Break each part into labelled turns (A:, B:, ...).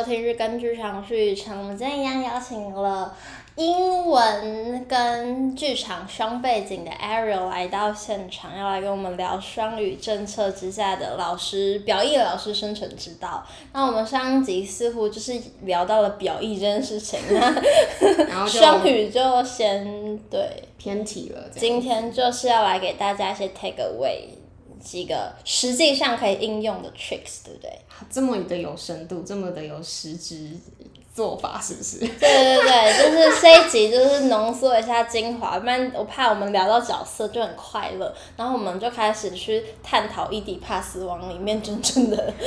A: 收听日更剧场，我是雨辰。我们今天一样邀请了英文跟剧场双背景的 Ariel 来到现场，要来跟我们聊双语政策之下的老师表意老师生存之道。那我们上集似乎就是聊到了表意这件事情，然后双语就先对
B: 偏题了。
A: 今天就是要来给大家一些 take away。几个实际上可以应用的 tricks，对不对？
B: 这么的有深度，这么的有实质做法，是不是？对
A: 对对，就是这一集就是浓缩一下精华，不然我怕我们聊到角色就很快乐，然后我们就开始去探讨《伊底帕斯王》里面真正的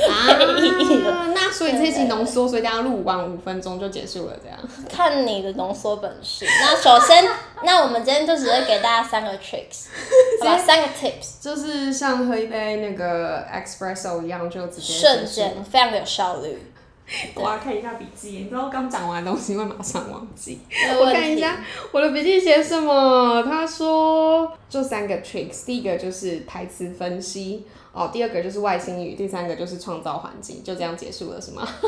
A: 意义了。
B: 啊，那所以这一集浓缩，所以大家录完五分钟就结束了，这样？
A: 看你的浓缩本事。那首先，那我们今天就只是给大家三个 tricks，好吧？三个 tips，
B: 就是像喝一杯那个 espresso 一样，就直接
A: 瞬间非常的有效率。
B: 我要看一下笔记，你知道刚讲完的东西会马上忘记。我看一下我的笔记写什么。他说就三个 tricks，第一个就是台词分析哦，第二个就是外星语，第三个就是创造环境，就这样结束了是吗？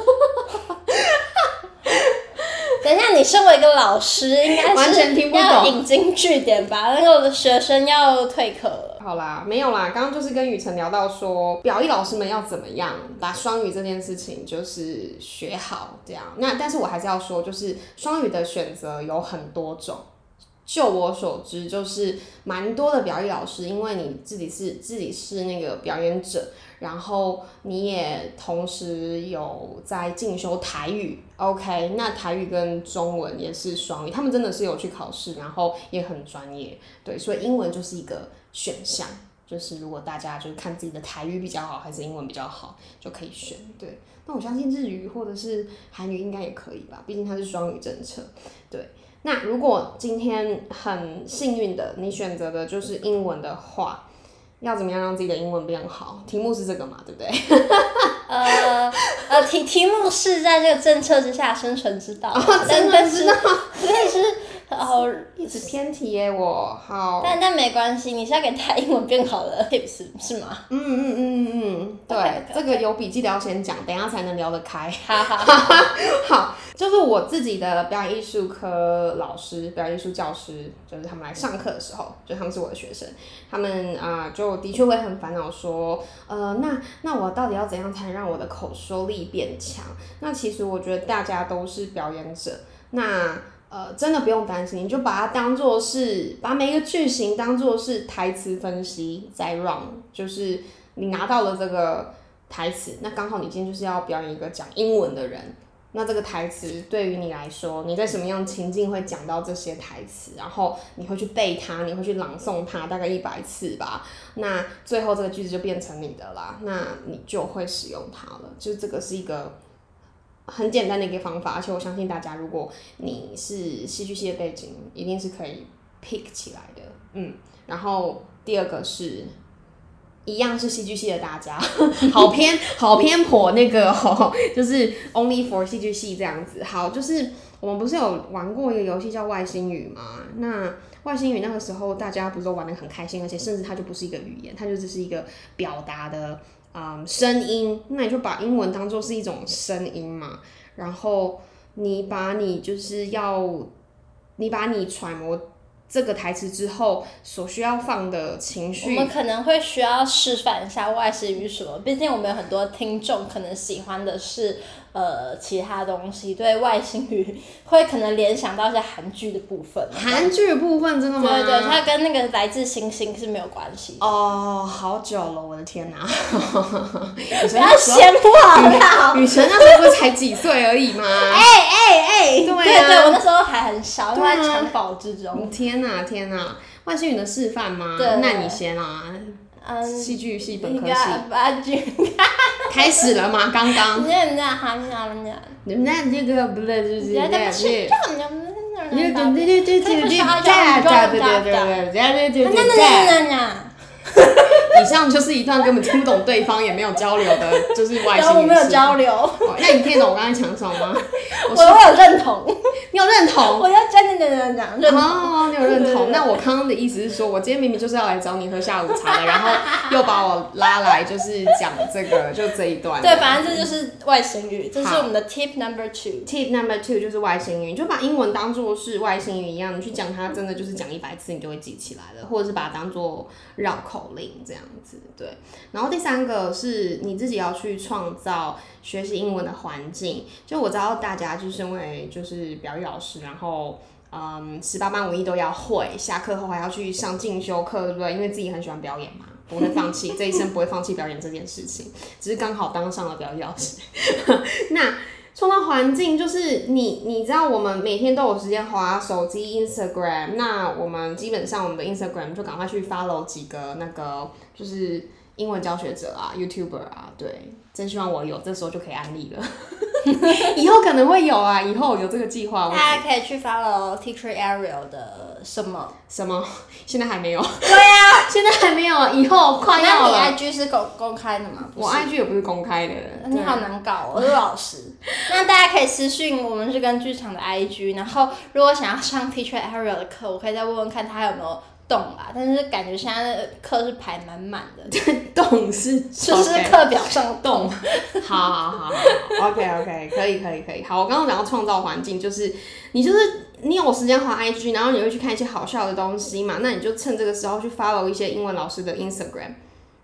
A: 等一下，你身为一个老师，应该是完全听不懂，要引经据典吧？那个学生要退课了。
B: 好啦，没有啦，刚刚就是跟雨辰聊到说，表意老师们要怎么样把双语这件事情就是学好，这样。那但是我还是要说，就是双语的选择有很多种。就我所知，就是蛮多的表意老师，因为你自己是自己是那个表演者，然后你也同时有在进修台语，OK，那台语跟中文也是双语，他们真的是有去考试，然后也很专业，对，所以英文就是一个选项，就是如果大家就是看自己的台语比较好，还是英文比较好，就可以选，对。那我相信日语或者是韩语应该也可以吧，毕竟它是双语政策，对。那如果今天很幸运的你选择的就是英文的话，要怎么样让自己的英文变好？题目是这个嘛，对不对？
A: 呃呃，题题目是在这个政策之下生存之道，
B: 真的知道，
A: 但是。
B: 哦，一直偏题耶，我好。
A: 但但没关系，你是要给他英文变好的 tips 是吗？
B: 嗯嗯嗯嗯嗯，对，okay, okay. 这个有笔记的要先讲，等一下才能聊得开。
A: 好好 好，
B: 好，就是我自己的表演艺术科老师，表演艺术教师，就是他们来上课的时候，就他们是我的学生，他们啊、呃，就的确会很烦恼说，呃，那那我到底要怎样才能让我的口说力变强？那其实我觉得大家都是表演者，那。呃，真的不用担心，你就把它当做是把每一个句型当做是台词分析再 run，就是你拿到了这个台词，那刚好你今天就是要表演一个讲英文的人，那这个台词对于你来说，你在什么样情境会讲到这些台词，然后你会去背它，你会去朗诵它，大概一百次吧，那最后这个句子就变成你的啦，那你就会使用它了，就这个是一个。很简单的一个方法，而且我相信大家，如果你是戏剧系的背景，一定是可以 pick 起来的。嗯，然后第二个是，一样是戏剧系的大家，好偏好偏颇那个哦，就是 only for 戏剧系这样子。好，就是我们不是有玩过一个游戏叫外星语吗？那外星语那个时候大家不是都玩的很开心，而且甚至它就不是一个语言，它就只是一个表达的。嗯，声音，那你就把英文当做是一种声音嘛，然后你把你就是要，你把你揣摩这个台词之后所需要放的情绪，
A: 我们可能会需要示范一下外事语什么，毕竟我们有很多听众可能喜欢的是。呃，其他东西对外星语会可能联想到一些韩剧的部分。
B: 韩剧的部分真的吗？
A: 对对，它跟那个来自星星是没有关系。
B: 哦，好久了，我的天哪！
A: 不要闲话
B: 雨辰那时候不是才几岁而已吗？
A: 哎哎哎！对对对，我那时候还很小，都在襁褓之中。
B: 天哪天哪！外星语的示范吗？那你先啊。嗯，戏剧系本科系。开始了吗？刚刚。你们那哈那那。你们那这个不对，就是这样子。对对对对对对对对对对对对对对对对对对。以上就是一段根本听不懂对方也没有交流的，就是外星语。
A: 我没有交流。
B: 哦、那你听得懂我刚才讲什么吗？
A: 我我有认同，
B: 你有认同？
A: 我要讲讲讲讲讲。
B: 哦，你有认同？那我刚刚的意思是说，我今天明明就是要来找你喝下午茶的，然后又把我拉来，就是讲这个，就这一段。
A: 对，反正这就是外星语，这是我们的 tip number two。
B: tip number two 就是外星语，你就把英文当做是外星语一样，你去讲它，真的就是讲一百次你就会记起来了，或者是把它当做绕口令这样子。对。然后第三个是你自己要去创造学习英文的环境。就我知道大家就是因为就是表语老师，然后嗯十八般武艺都要会，下课后还要去上进修课，对不对？因为自己很喜欢表演嘛，不会放弃，这一生不会放弃表演这件事情，只是刚好当上了表语老师。那创造环境就是你，你知道我们每天都有时间划手机 Instagram，那我们基本上我们的 Instagram 就赶快去 follow 几个那个就是。英文教学者啊，YouTuber 啊，对，真希望我有，这时候就可以安利了。以后可能会有啊，以后有这个计划。
A: 大家可以去 follow Teacher Ariel 的什么
B: 什么？现在还没有。
A: 对呀、啊，
B: 现在还没有，以后快要了。
A: 那你 IG 是公公开的吗？
B: 我 IG 也不是公开的。
A: 你好难搞，我是老师。那大家可以私信我们是跟剧场的 IG，然后如果想要上 Teacher Ariel 的课，我可以再问问看他有没有。动啦，但是感觉现在的课是排满满的。
B: 动是
A: 就是课表上动。
B: 好好好好，OK OK，可以可以可以。好，我刚刚讲到创造环境，就是你就是你有时间滑 IG，然后你会去看一些好笑的东西嘛，那你就趁这个时候去 follow 一些英文老师的 Instagram，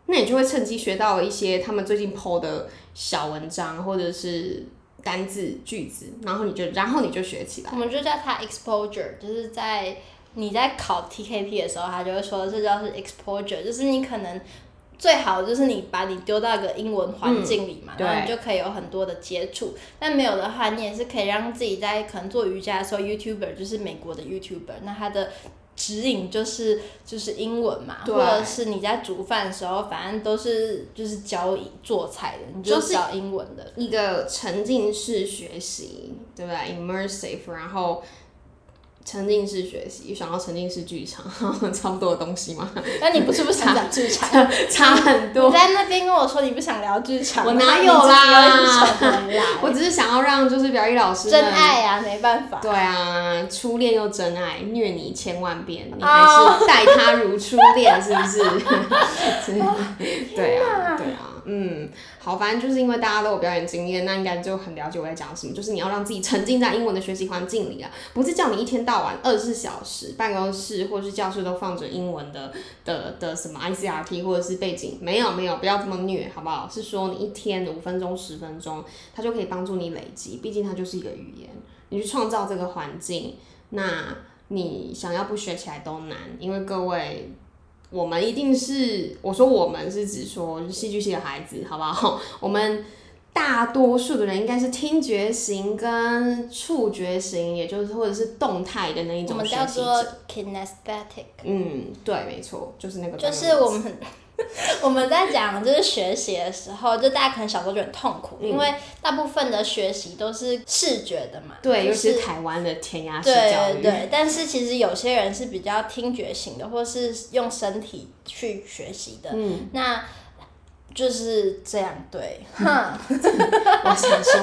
B: 那你就会趁机学到了一些他们最近 po 的小文章或者是单字句子，然后你就然后你就学起来。
A: 我们就叫它 exposure，就是在。你在考 TKP 的时候，他就会说这叫是 exposure，就是你可能最好就是你把你丢到一个英文环境里嘛，嗯、然后你就可以有很多的接触。但没有的话，你也是可以让自己在可能做瑜伽的时候，YouTuber 就是美国的 YouTuber，那他的指引就是就是英文嘛，或者是你在煮饭的时候，反正都是就是教做菜的，你就教英文的，
B: 一个沉浸式学习，对不对？Immersive，然后。沉浸式学习，想要沉浸式剧场，差不多的东西嘛？
A: 那你不是不想讲剧场？
B: 差很多。
A: 你在那边跟我说你不想聊剧场，
B: 我哪有啦？我只是想要让就是表演老师
A: 真爱啊，没办法。
B: 对啊，初恋又真爱，虐你千万遍，你还是待他如初恋，是不是？对啊，对啊。嗯，好，反正就是因为大家都有表演经验，那应该就很了解我在讲什么。就是你要让自己沉浸在英文的学习环境里啊，不是叫你一天到晚二十四小时办公室或是教室都放着英文的的的什么 ICRT 或者是背景，没有没有，不要这么虐，好不好？是说你一天五分钟十分钟，它就可以帮助你累积，毕竟它就是一个语言，你去创造这个环境，那你想要不学起来都难，因为各位。我们一定是，我说我们是指说戏剧系的孩子，好不好？我们大多数的人应该是听觉型跟触觉型，也就是或者是动态的那一种。我们叫做
A: kinesthetic。
B: 嗯，对，没错，就是那个。
A: 就是我们。我们在讲就是学习的时候，就大家可能小时候就很痛苦，嗯、因为大部分的学习都是视觉的嘛。
B: 对，
A: 就是、
B: 尤其是台湾的填鸭式教育。
A: 对对，但是其实有些人是比较听觉型的，或是用身体去学习的。嗯。那就是这样，对。哼。
B: 我想说，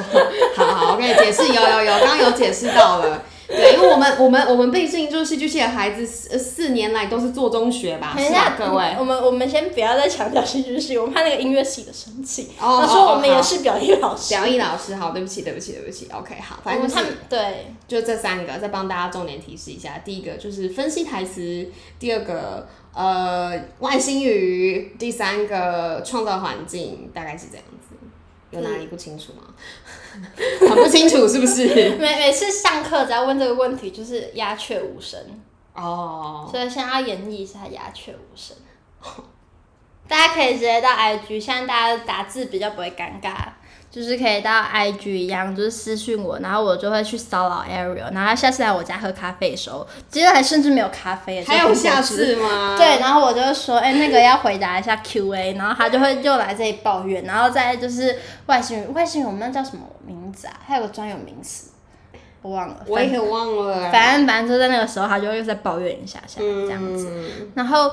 B: 好好，我给你解释，有有有，刚刚有解释到了。对，因为我们我们我们毕竟就是戏剧系的孩子，四四年来都是做中学吧，是吧，各位？
A: 我们我们先不要再强调戏剧系，我们怕那个音乐系的生气。哦，他说我们也是表演老师。
B: 表演老师，好，对不起，对不起，对不起。OK，好，反正就是
A: 对，
B: 就这三个，再帮大家重点提示一下。第一个就是分析台词，第二个呃外星语，第三个创造环境，大概是这样子。有哪里不清楚吗？很不清楚是不是？
A: 每每次上课只要问这个问题，就是鸦雀无声。
B: 哦。
A: 所以现在要演绎一下鸦雀无声。大家可以直接到 IG，现在大家打字比较不会尴尬。就是可以到 IG 一样，就是私信我，然后我就会去骚扰 Ariel，然后他下次来我家喝咖啡的时候，其实还甚至没有咖啡，
B: 还有下次吗？
A: 对，然后我就说，哎、欸，那个要回答一下 QA，然后他就会又来这里抱怨，然后再就是外星人，外星人我们那叫什么名字啊？还有个专有名词，我忘了，
B: 我也忘了。
A: 反正反正就在那个时候，他就又在抱怨一下下这样子，嗯、然后。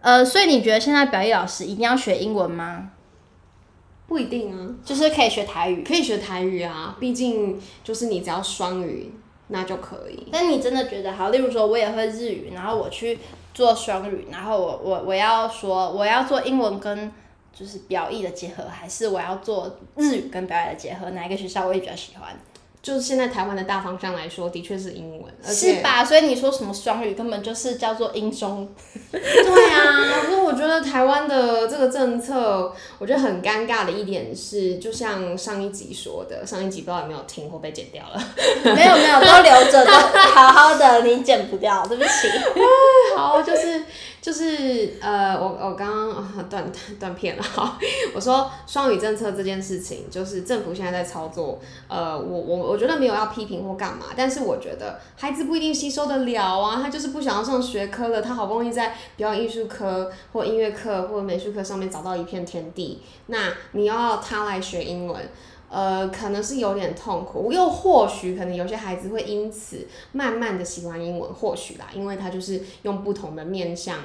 A: 呃，所以你觉得现在表意老师一定要学英文吗？
B: 不一定啊，
A: 就是可以学台语，
B: 可以学台语啊，毕竟就是你只要双语，那就可以。
A: 但你真的觉得好？例如说，我也会日语，然后我去做双语，然后我我我要说我要做英文跟就是表意的结合，还是我要做日语跟表意的结合？哪一个学校我也比较喜欢？
B: 就是现在台湾的大方向来说，的确是英文，
A: 是吧？所以你说什么双语，根本就是叫做英中。
B: 对啊，可是我觉得台湾的这个政策，我觉得很尴尬的一点是，就像上一集说的，上一集不知道有没有听或被剪掉了？
A: 没有没有，都留着，都好好的，你剪不掉，对不起。
B: 好，就是就是呃，我我刚刚断断片了哈。我说双语政策这件事情，就是政府现在在操作，呃，我我。我觉得没有要批评或干嘛，但是我觉得孩子不一定吸收得了啊，他就是不想要上学科了，他好不容易在表演艺术科或音乐课或美术课上面找到一片天地，那你要他来学英文，呃，可能是有点痛苦，又或许可能有些孩子会因此慢慢的喜欢英文，或许啦，因为他就是用不同的面向、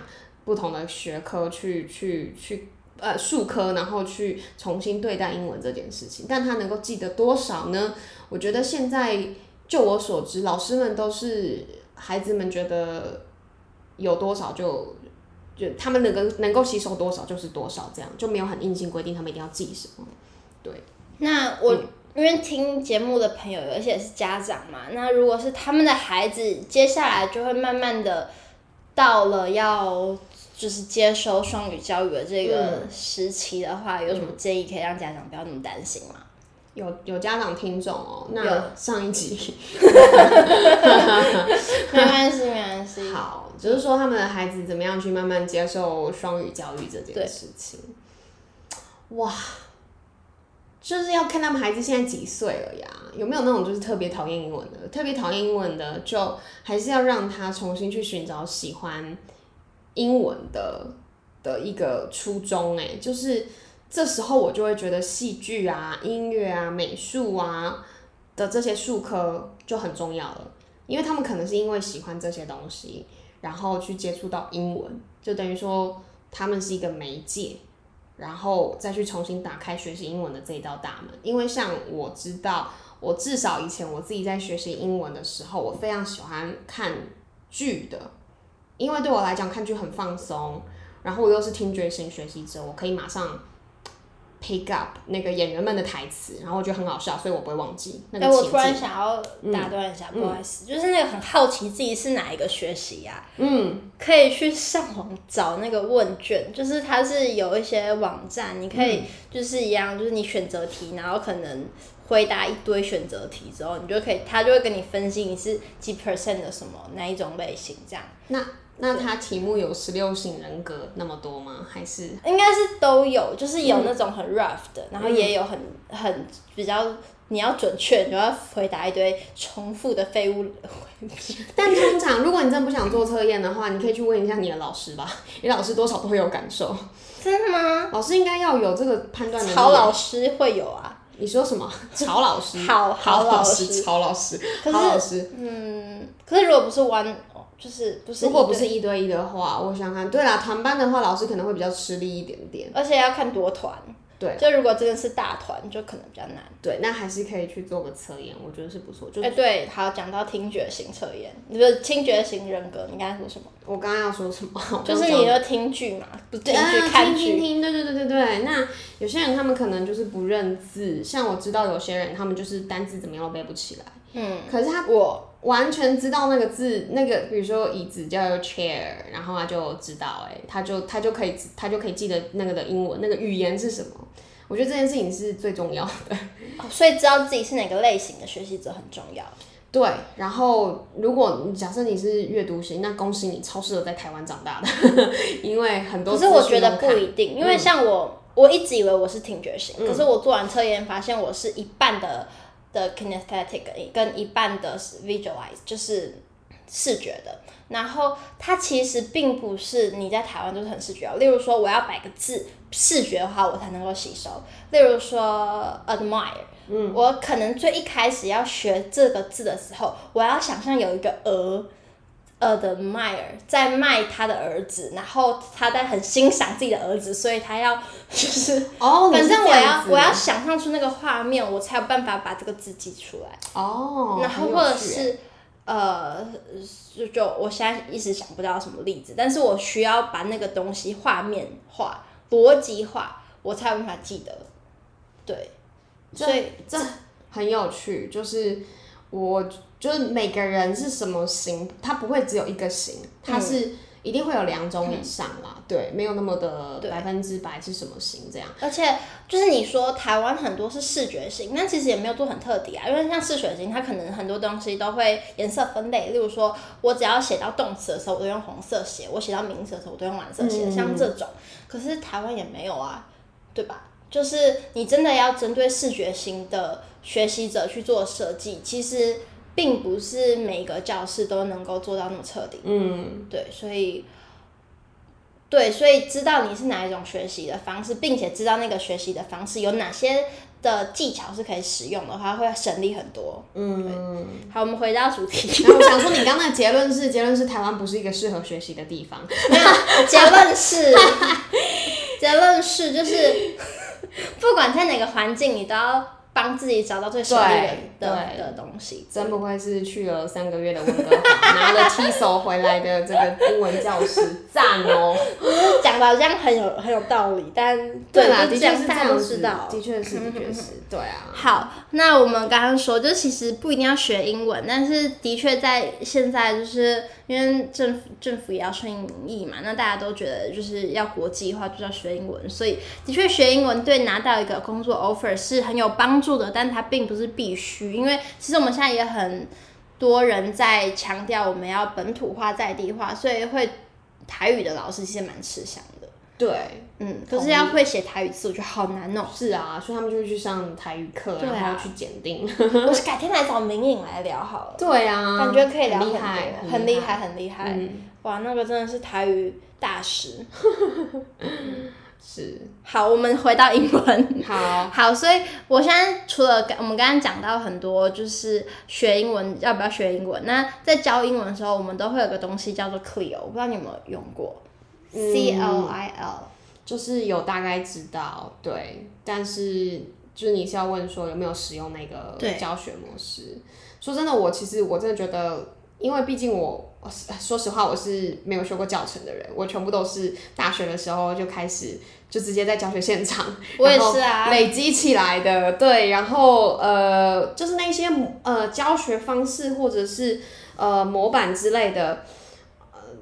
B: 不同的学科去去去呃数科，然后去重新对待英文这件事情，但他能够记得多少呢？我觉得现在，就我所知，老师们都是孩子们觉得有多少就就他们能够能够吸收多少就是多少，这样就没有很硬性规定他们一定要记什么。对，
A: 那我、嗯、因为听节目的朋友有一些是家长嘛，那如果是他们的孩子接下来就会慢慢的到了要就是接收双语教育的这个时期的话，嗯、有什么建议可以让家长不要那么担心吗？
B: 有有家长听众哦，那上一集，
A: 没关系没关系。
B: 好，就是说他们的孩子怎么样去慢慢接受双语教育这件事情。哇，就是要看他们孩子现在几岁了呀？有没有那种就是特别讨厌英文的？特别讨厌英文的，就还是要让他重新去寻找喜欢英文的的一个初衷。哎，就是。这时候我就会觉得戏剧啊、音乐啊、美术啊的这些术科就很重要了，因为他们可能是因为喜欢这些东西，然后去接触到英文，就等于说他们是一个媒介，然后再去重新打开学习英文的这一道大门。因为像我知道，我至少以前我自己在学习英文的时候，我非常喜欢看剧的，因为对我来讲看剧很放松，然后我又是听觉型学习者，我可以马上。Pick up 那个演员们的台词，然后我觉得很好笑，所以我不会忘记那个情节。哎，我突然
A: 想要打断一下，嗯、不好意思，就是那个很好奇自己是哪一个学习呀、啊？嗯，可以去上网找那个问卷，就是它是有一些网站，你可以就是一样，就是你选择题，然后可能回答一堆选择题之后，你就可以，他就会跟你分析你是几 percent 的什么哪一种类型这样。
B: 那那它题目有十六型人格那么多吗？还是
A: 应该是都有，就是有那种很 rough 的，嗯、然后也有很很比较你要准确，你就要回答一堆重复的废物。
B: 但通常如果你真的不想做测验的话，你可以去问一下你的老师吧，你老师多少都会有感受。
A: 真的吗？
B: 老师应该要有这个判断能力。
A: 曹老师会有啊？
B: 你说什么？曹老师？
A: 好好老师，
B: 曹老师，
A: 曹
B: 老师。
A: 嗯，可是如果不是 one。就是不是，
B: 如果不是一对一的话，我想看，对啦，团班的话，老师可能会比较吃力一点点，
A: 而且要看多团。对，就如果真的是大团，就可能比较难。
B: 对，那还是可以去做个测验，我觉得是不错。就
A: 哎，对，好，讲到听觉型测验，你说听觉型人格，你刚才说什么？
B: 我刚刚要说什么？
A: 就是你的听剧嘛，不听剧看剧。
B: 听听听，对对对对对。那有些人他们可能就是不认字，像我知道有些人他们就是单字怎么样都背不起来。嗯。可是他我。完全知道那个字，那个比如说椅子叫做 chair，然后他就知道，哎，他就他就可以他就可以记得那个的英文那个语言是什么。我觉得这件事情是最重要的。
A: 哦，所以知道自己是哪个类型的学习者很重要。
B: 对，然后如果假设你是阅读型，那恭喜你超适合在台湾长大的，因为很多。
A: 可是我觉得不一定，因为像我，嗯、我一直以为我是听觉型，嗯、可是我做完测验发现我是一半的。的 kinesthetic 跟一半的 visualize 就是视觉的，然后它其实并不是你在台湾就是很视觉。哦例如说，我要摆个字，视觉的话我才能够吸收。例如说 admire，嗯，我可能最一开始要学这个字的时候，我要想象有一个鹅呃的迈尔在卖他的儿子，然后他在很欣赏自己的儿子，所以他要就是
B: 哦，
A: 反正我要我要想象出那个画面，我才有办法把这个字记出来。
B: 哦，
A: 然后或者是呃，就就我现在一时想不到什么例子，但是我需要把那个东西画面化、逻辑化，我才有办法记得。对，所以
B: 这，这很有趣，就是我。就是每个人是什么型，他不会只有一个型，他是一定会有两种以上啦。嗯、对，没有那么的百分之百是什么型这样。
A: 而且就是你说台湾很多是视觉型，那其实也没有做很特别啊，因为像视觉型，它可能很多东西都会颜色分类。例如说，我只要写到动词的时候，我都用红色写；我写到名词的时候，我都用蓝色写。嗯、像这种，可是台湾也没有啊，对吧？就是你真的要针对视觉型的学习者去做设计，其实。并不是每个教室都能够做到那么彻底。嗯，对，所以，对，所以知道你是哪一种学习的方式，并且知道那个学习的方式有哪些的技巧是可以使用的话，会省力很多。嗯，好，我们回到主题。
B: 然后我想说，你刚刚的结论是，结论是台湾不是一个适合学习的地方。
A: 没有，结论是，结论是，就是 不管在哪个环境，你都要。帮自己找到最适合的的东西，
B: 真不愧是去了三个月的温哥华，拿了 T 手回来的这个英文教师，赞哦！
A: 讲的好像很有很有道理，但
B: 对啦，的
A: 确
B: 是这样子，
A: 的
B: 确是的确是，对啊。
A: 好，那我们刚刚说，就其实不一定要学英文，但是的确在现在就是。因为政府政府也要顺应民意嘛，那大家都觉得就是要国际化，就是要学英文，所以的确学英文对拿到一个工作 offer 是很有帮助的，但它并不是必须。因为其实我们现在也很多人在强调我们要本土化、在地化，所以会台语的老师其实蛮吃香的。
B: 对，
A: 嗯，可是要会写台语字，我觉得好难哦。
B: 是啊，所以他们就会去上台语课，啊、然后去检定。
A: 我是改天来找明颖来聊好了。
B: 对啊，
A: 感觉可以聊很
B: 厉害，
A: 很厉害，很厉害。嗯、哇，那个真的是台语大师。
B: 是。
A: 好，我们回到英文。
B: 好。
A: 好，所以我现在除了我们刚刚讲到很多，就是学英文要不要学英文？那在教英文的时候，我们都会有个东西叫做 CLIL，我不知道你有没有用过。C L I L，
B: 就是有大概知道，对，但是就是你是要问说有没有使用那个教学模式？说真的，我其实我真的觉得，因为毕竟我说实话，我是没有修过教程的人，我全部都是大学的时候就开始就直接在教学现场，
A: 我也是啊，
B: 累积起来的，对，然后呃，就是那些呃教学方式或者是呃模板之类的。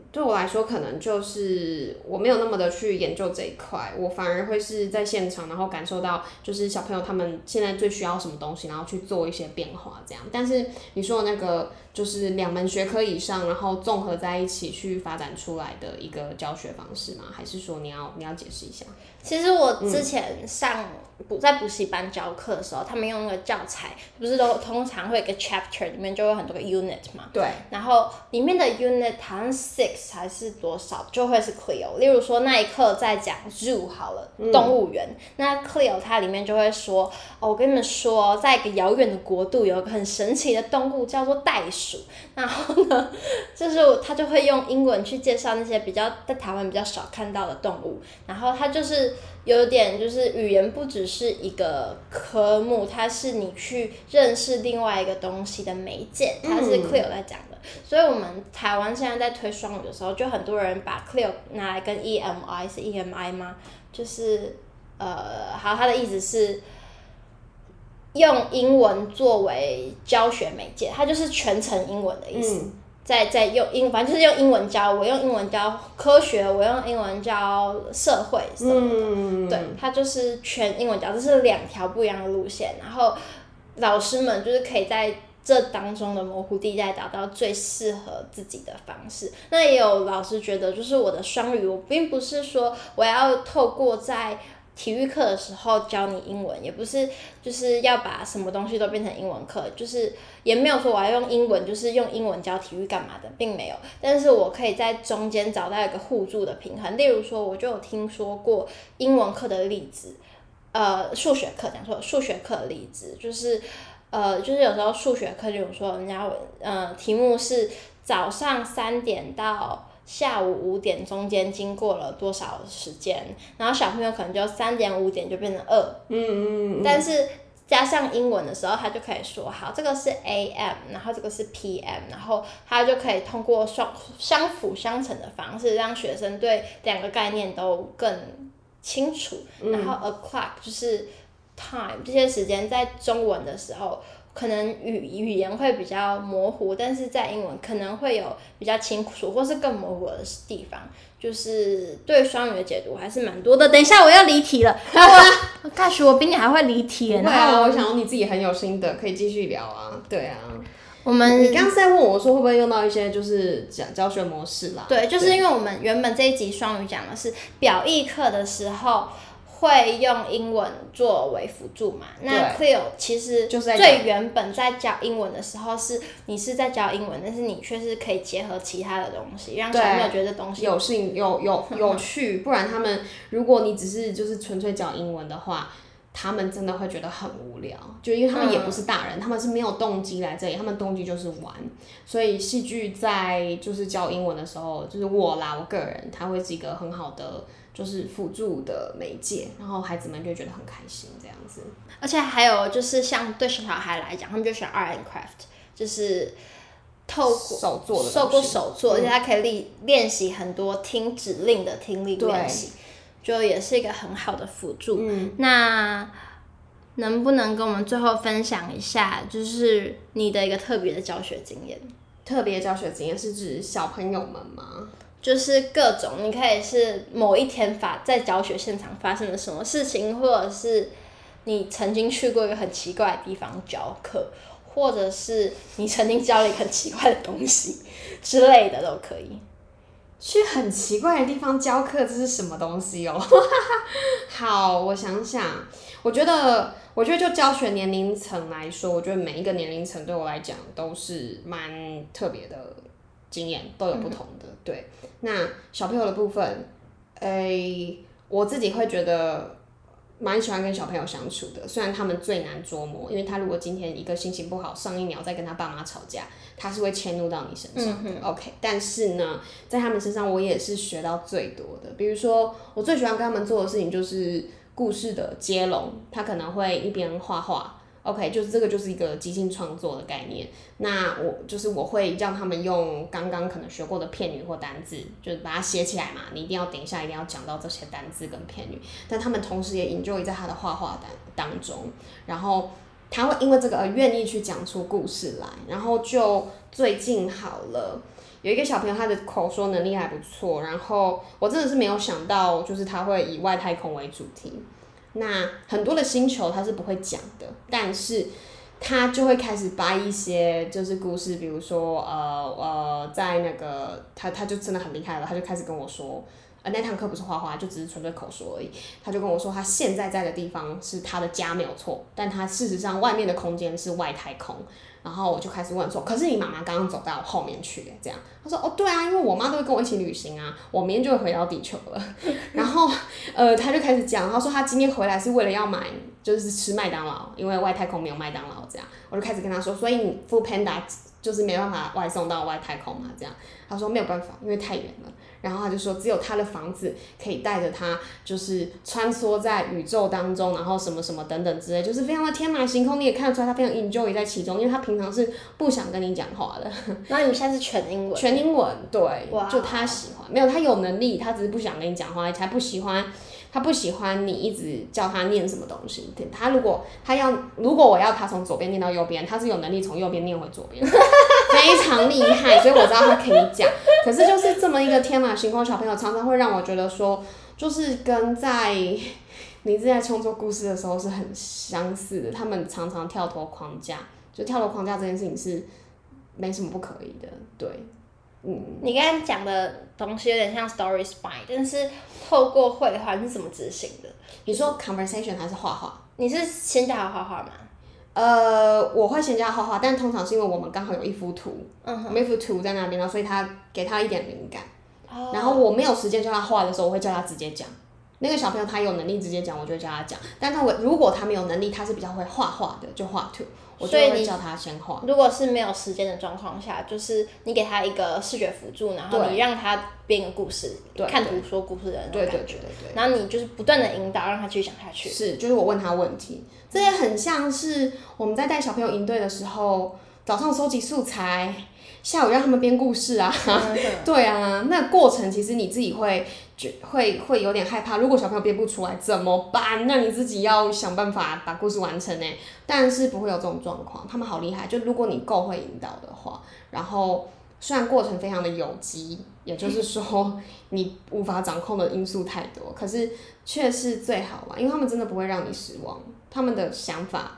B: 对我来说，可能就是我没有那么的去研究这一块，我反而会是在现场，然后感受到就是小朋友他们现在最需要什么东西，然后去做一些变化这样。但是你说的那个就是两门学科以上，然后综合在一起去发展出来的一个教学方式吗？还是说你要你要解释一下？
A: 其实我之前上。嗯补在补习班教课的时候，他们用那个教材，不是都通常会有一个 chapter 里面就会有很多个 unit 嘛？
B: 对。
A: 然后里面的 unit 好像 six 还是多少，就会是 CLIL。例如说那一课在讲 zoo 好了，嗯、动物园。那 CLIL 它里面就会说，哦，我跟你们说，在一个遥远的国度，有一个很神奇的动物叫做袋鼠。然后呢，就是他就会用英文去介绍那些比较在台湾比较少看到的动物。然后他就是。有点就是语言不只是一个科目，它是你去认识另外一个东西的媒介，它是 Cleo 在讲的。嗯、所以，我们台湾现在在推双语的时候，就很多人把 Clear 拿来跟 EMI 是 EMI 吗？就是呃，好，它的意思是用英文作为教学媒介，它就是全程英文的意思。嗯在在用英，反正就是用英文教，我用英文教科学，我用英文教社会什么的，嗯、对，它就是全英文教，这是两条不一样的路线。然后老师们就是可以在这当中的模糊地带找到最适合自己的方式。那也有老师觉得，就是我的双语，我并不是说我要透过在。体育课的时候教你英文，也不是就是要把什么东西都变成英文课，就是也没有说我要用英文，就是用英文教体育干嘛的，并没有。但是我可以在中间找到一个互助的平衡。例如说，我就有听说过英文课的例子，呃，数学课讲说数学课的例子，就是呃，就是有时候数学课，例如说人家呃题目是。早上三点到下午五点中间经过了多少时间，然后小朋友可能就三点五点就变成二，
B: 嗯嗯嗯，
A: 但是。加上英文的时候，他就可以说好，这个是 AM，然后这个是 PM，然后他就可以通过双相辅相成的方式，让学生对两个概念都更清楚。嗯、然后 o'clock 就是 time，这些时间在中文的时候，可能语语言会比较模糊，但是在英文可能会有比较清楚或是更模糊的地方。就是对双语的解读还是蛮多的。等一下我要离题了，我大学我比你还会离题。
B: 对啊，我想你自己很有心得，可以继续聊啊。对啊，
A: 我们
B: 你刚刚在问我说会不会用到一些就是讲教学模式啦？
A: 对，就是因为我们原本这一集双语讲的是表意课的时候。会用英文作为辅助嘛？那 Cleo 其实最原本在教英文的时候是，你是在教英文，但是你却是可以结合其他的东西，让小朋友觉得东西
B: 有兴、有有 有趣。不然他们，如果你只是就是纯粹教英文的话，他们真的会觉得很无聊。就因为他们也不是大人，他们是没有动机来这里，他们动机就是玩。所以戏剧在就是教英文的时候，就是我啦，我个人，他会是一个很好的。就是辅助的媒介，然后孩子们就觉得很开心这样子。
A: 而且还有就是，像对小孩来讲，他们就喜欢 art and craft，就是透过
B: 手做的，
A: 透过手做，而且他可以练练习很多听指令的听力练习，就也是一个很好的辅助。嗯，那能不能跟我们最后分享一下，就是你的一个特别的教学经验？
B: 特别教学经验是指小朋友们吗？
A: 就是各种，你可以是某一天发在教学现场发生了什么事情，或者是你曾经去过一个很奇怪的地方教课，或者是你曾经教了一个很奇怪的东西之类的都可以。
B: 去很奇怪的地方教课，这是什么东西哦？好，我想想，我觉得，我觉得就教学年龄层来说，我觉得每一个年龄层对我来讲都是蛮特别的。经验都有不同的，嗯、对。那小朋友的部分，诶、欸，我自己会觉得蛮喜欢跟小朋友相处的。虽然他们最难捉摸，因为他如果今天一个心情不好，上一秒在跟他爸妈吵架，他是会迁怒到你身上的。嗯、OK，但是呢，在他们身上，我也是学到最多的。比如说，我最喜欢跟他们做的事情就是故事的接龙。他可能会一边画画。OK，就是这个就是一个即兴创作的概念。那我就是我会让他们用刚刚可能学过的片语或单字，就是把它写起来嘛。你一定要等一下，一定要讲到这些单字跟片语。但他们同时也 enjoy 在他的画画当当中，然后他会因为这个而愿意去讲出故事来。然后就最近好了，有一个小朋友他的口说能力还不错，然后我真的是没有想到，就是他会以外太空为主题。那很多的星球他是不会讲的，但是他就会开始掰一些就是故事，比如说呃呃，在那个他他就真的很厉害了，他就开始跟我说，那堂课不是画画，就只是纯粹口说而已。他就跟我说，他现在在的地方是他的家没有错，但他事实上外面的空间是外太空。然后我就开始问说，可是你妈妈刚刚走到后面去，这样。他说，哦，对啊，因为我妈都会跟我一起旅行啊，我明天就会回到地球了。然后，呃，他就开始讲，他说他今天回来是为了要买，就是吃麦当劳，因为外太空没有麦当劳，这样。我就开始跟他说，所以你 foodpanda 就是没办法外送到外太空嘛，这样。他说没有办法，因为太远了。然后他就说，只有他的房子可以带着他，就是穿梭在宇宙当中，然后什么什么等等之类，就是非常的天马行空。你也看得出来，他非常 enjoy 在其中，因为他平常是不想跟你讲话的。
A: 那你们现在是全英文？
B: 全英文，对，就他喜欢，没有他有能力，他只是不想跟你讲话，才不喜欢。他不喜欢你一直叫他念什么东西。他如果他要，如果我要他从左边念到右边，他是有能力从右边念回左边，非常厉害。所以我知道他可以讲。可是就是这么一个天马行空小朋友，常常会让我觉得说，就是跟在你正在创作故事的时候是很相似的。他们常常跳脱框架，就跳脱框架这件事情是没什么不可以的，对。嗯，
A: 你刚刚讲的东西有点像 story spine，但是透过绘画是怎么执行的？
B: 你说 conversation 还是画画？
A: 你是先教他画画吗？
B: 呃，我会先教他画画，但通常是因为我们刚好有一幅图，嗯哼，一幅图在那边，然后所以他给他一点灵感，哦、然后我没有时间教他画的时候，我会叫他直接讲。那个小朋友他有能力直接讲，我就会教他讲。但他如果他没有能力，他是比较会画画的，就画图，我就会叫他先画。
A: 如果是没有时间的状况下，就是你给他一个视觉辅助，然后你让他编个故事，看图说故事的那种感觉。对对对对对。然后你就是不断的引导，让他继续讲下去。
B: 是，就是我问他问题，这也很像是我们在带小朋友营队的时候，早上收集素材，下午让他们编故事啊。对啊，那过程其实你自己会。就会会有点害怕，如果小朋友编不出来怎么办？那你自己要想办法把故事完成呢。但是不会有这种状况，他们好厉害。就如果你够会引导的话，然后虽然过程非常的有机，也就是说你无法掌控的因素太多，可是却是最好玩，因为他们真的不会让你失望。他们的想法，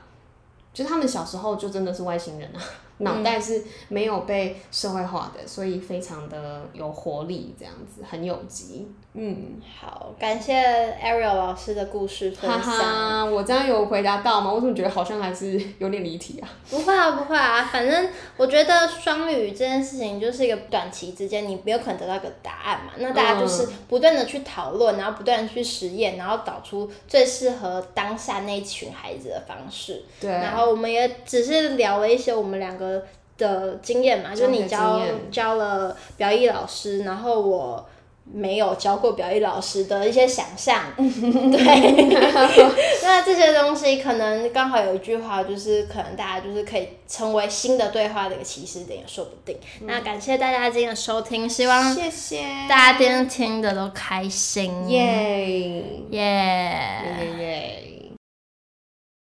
B: 就他们小时候就真的是外星人啊。脑袋是没有被社会化的，所以非常的有活力，这样子很有机。嗯，
A: 好，感谢 Ariel 老师的故事分享。哈哈，
B: 我这样有回答到吗？我怎么觉得好像还是有点离题啊？
A: 不会啊，不会啊，反正我觉得双语这件事情就是一个短期之间，你没有可能得到一个答案嘛。那大家就是不断的去讨论，然后不断的去实验，然后导出最适合当下那一群孩子的方式。
B: 对。
A: 然后我们也只是聊了一些我们两个的经验嘛，就是你教教了表艺老师，然后我。没有教过表演老师的一些想象，对，那这些东西可能刚好有一句话，就是可能大家就是可以成为新的对话的一个起始点，也说不定。嗯、那感谢大家今天的收听，希望谢谢。大家今天听的都开心，
B: 耶耶
A: 耶耶。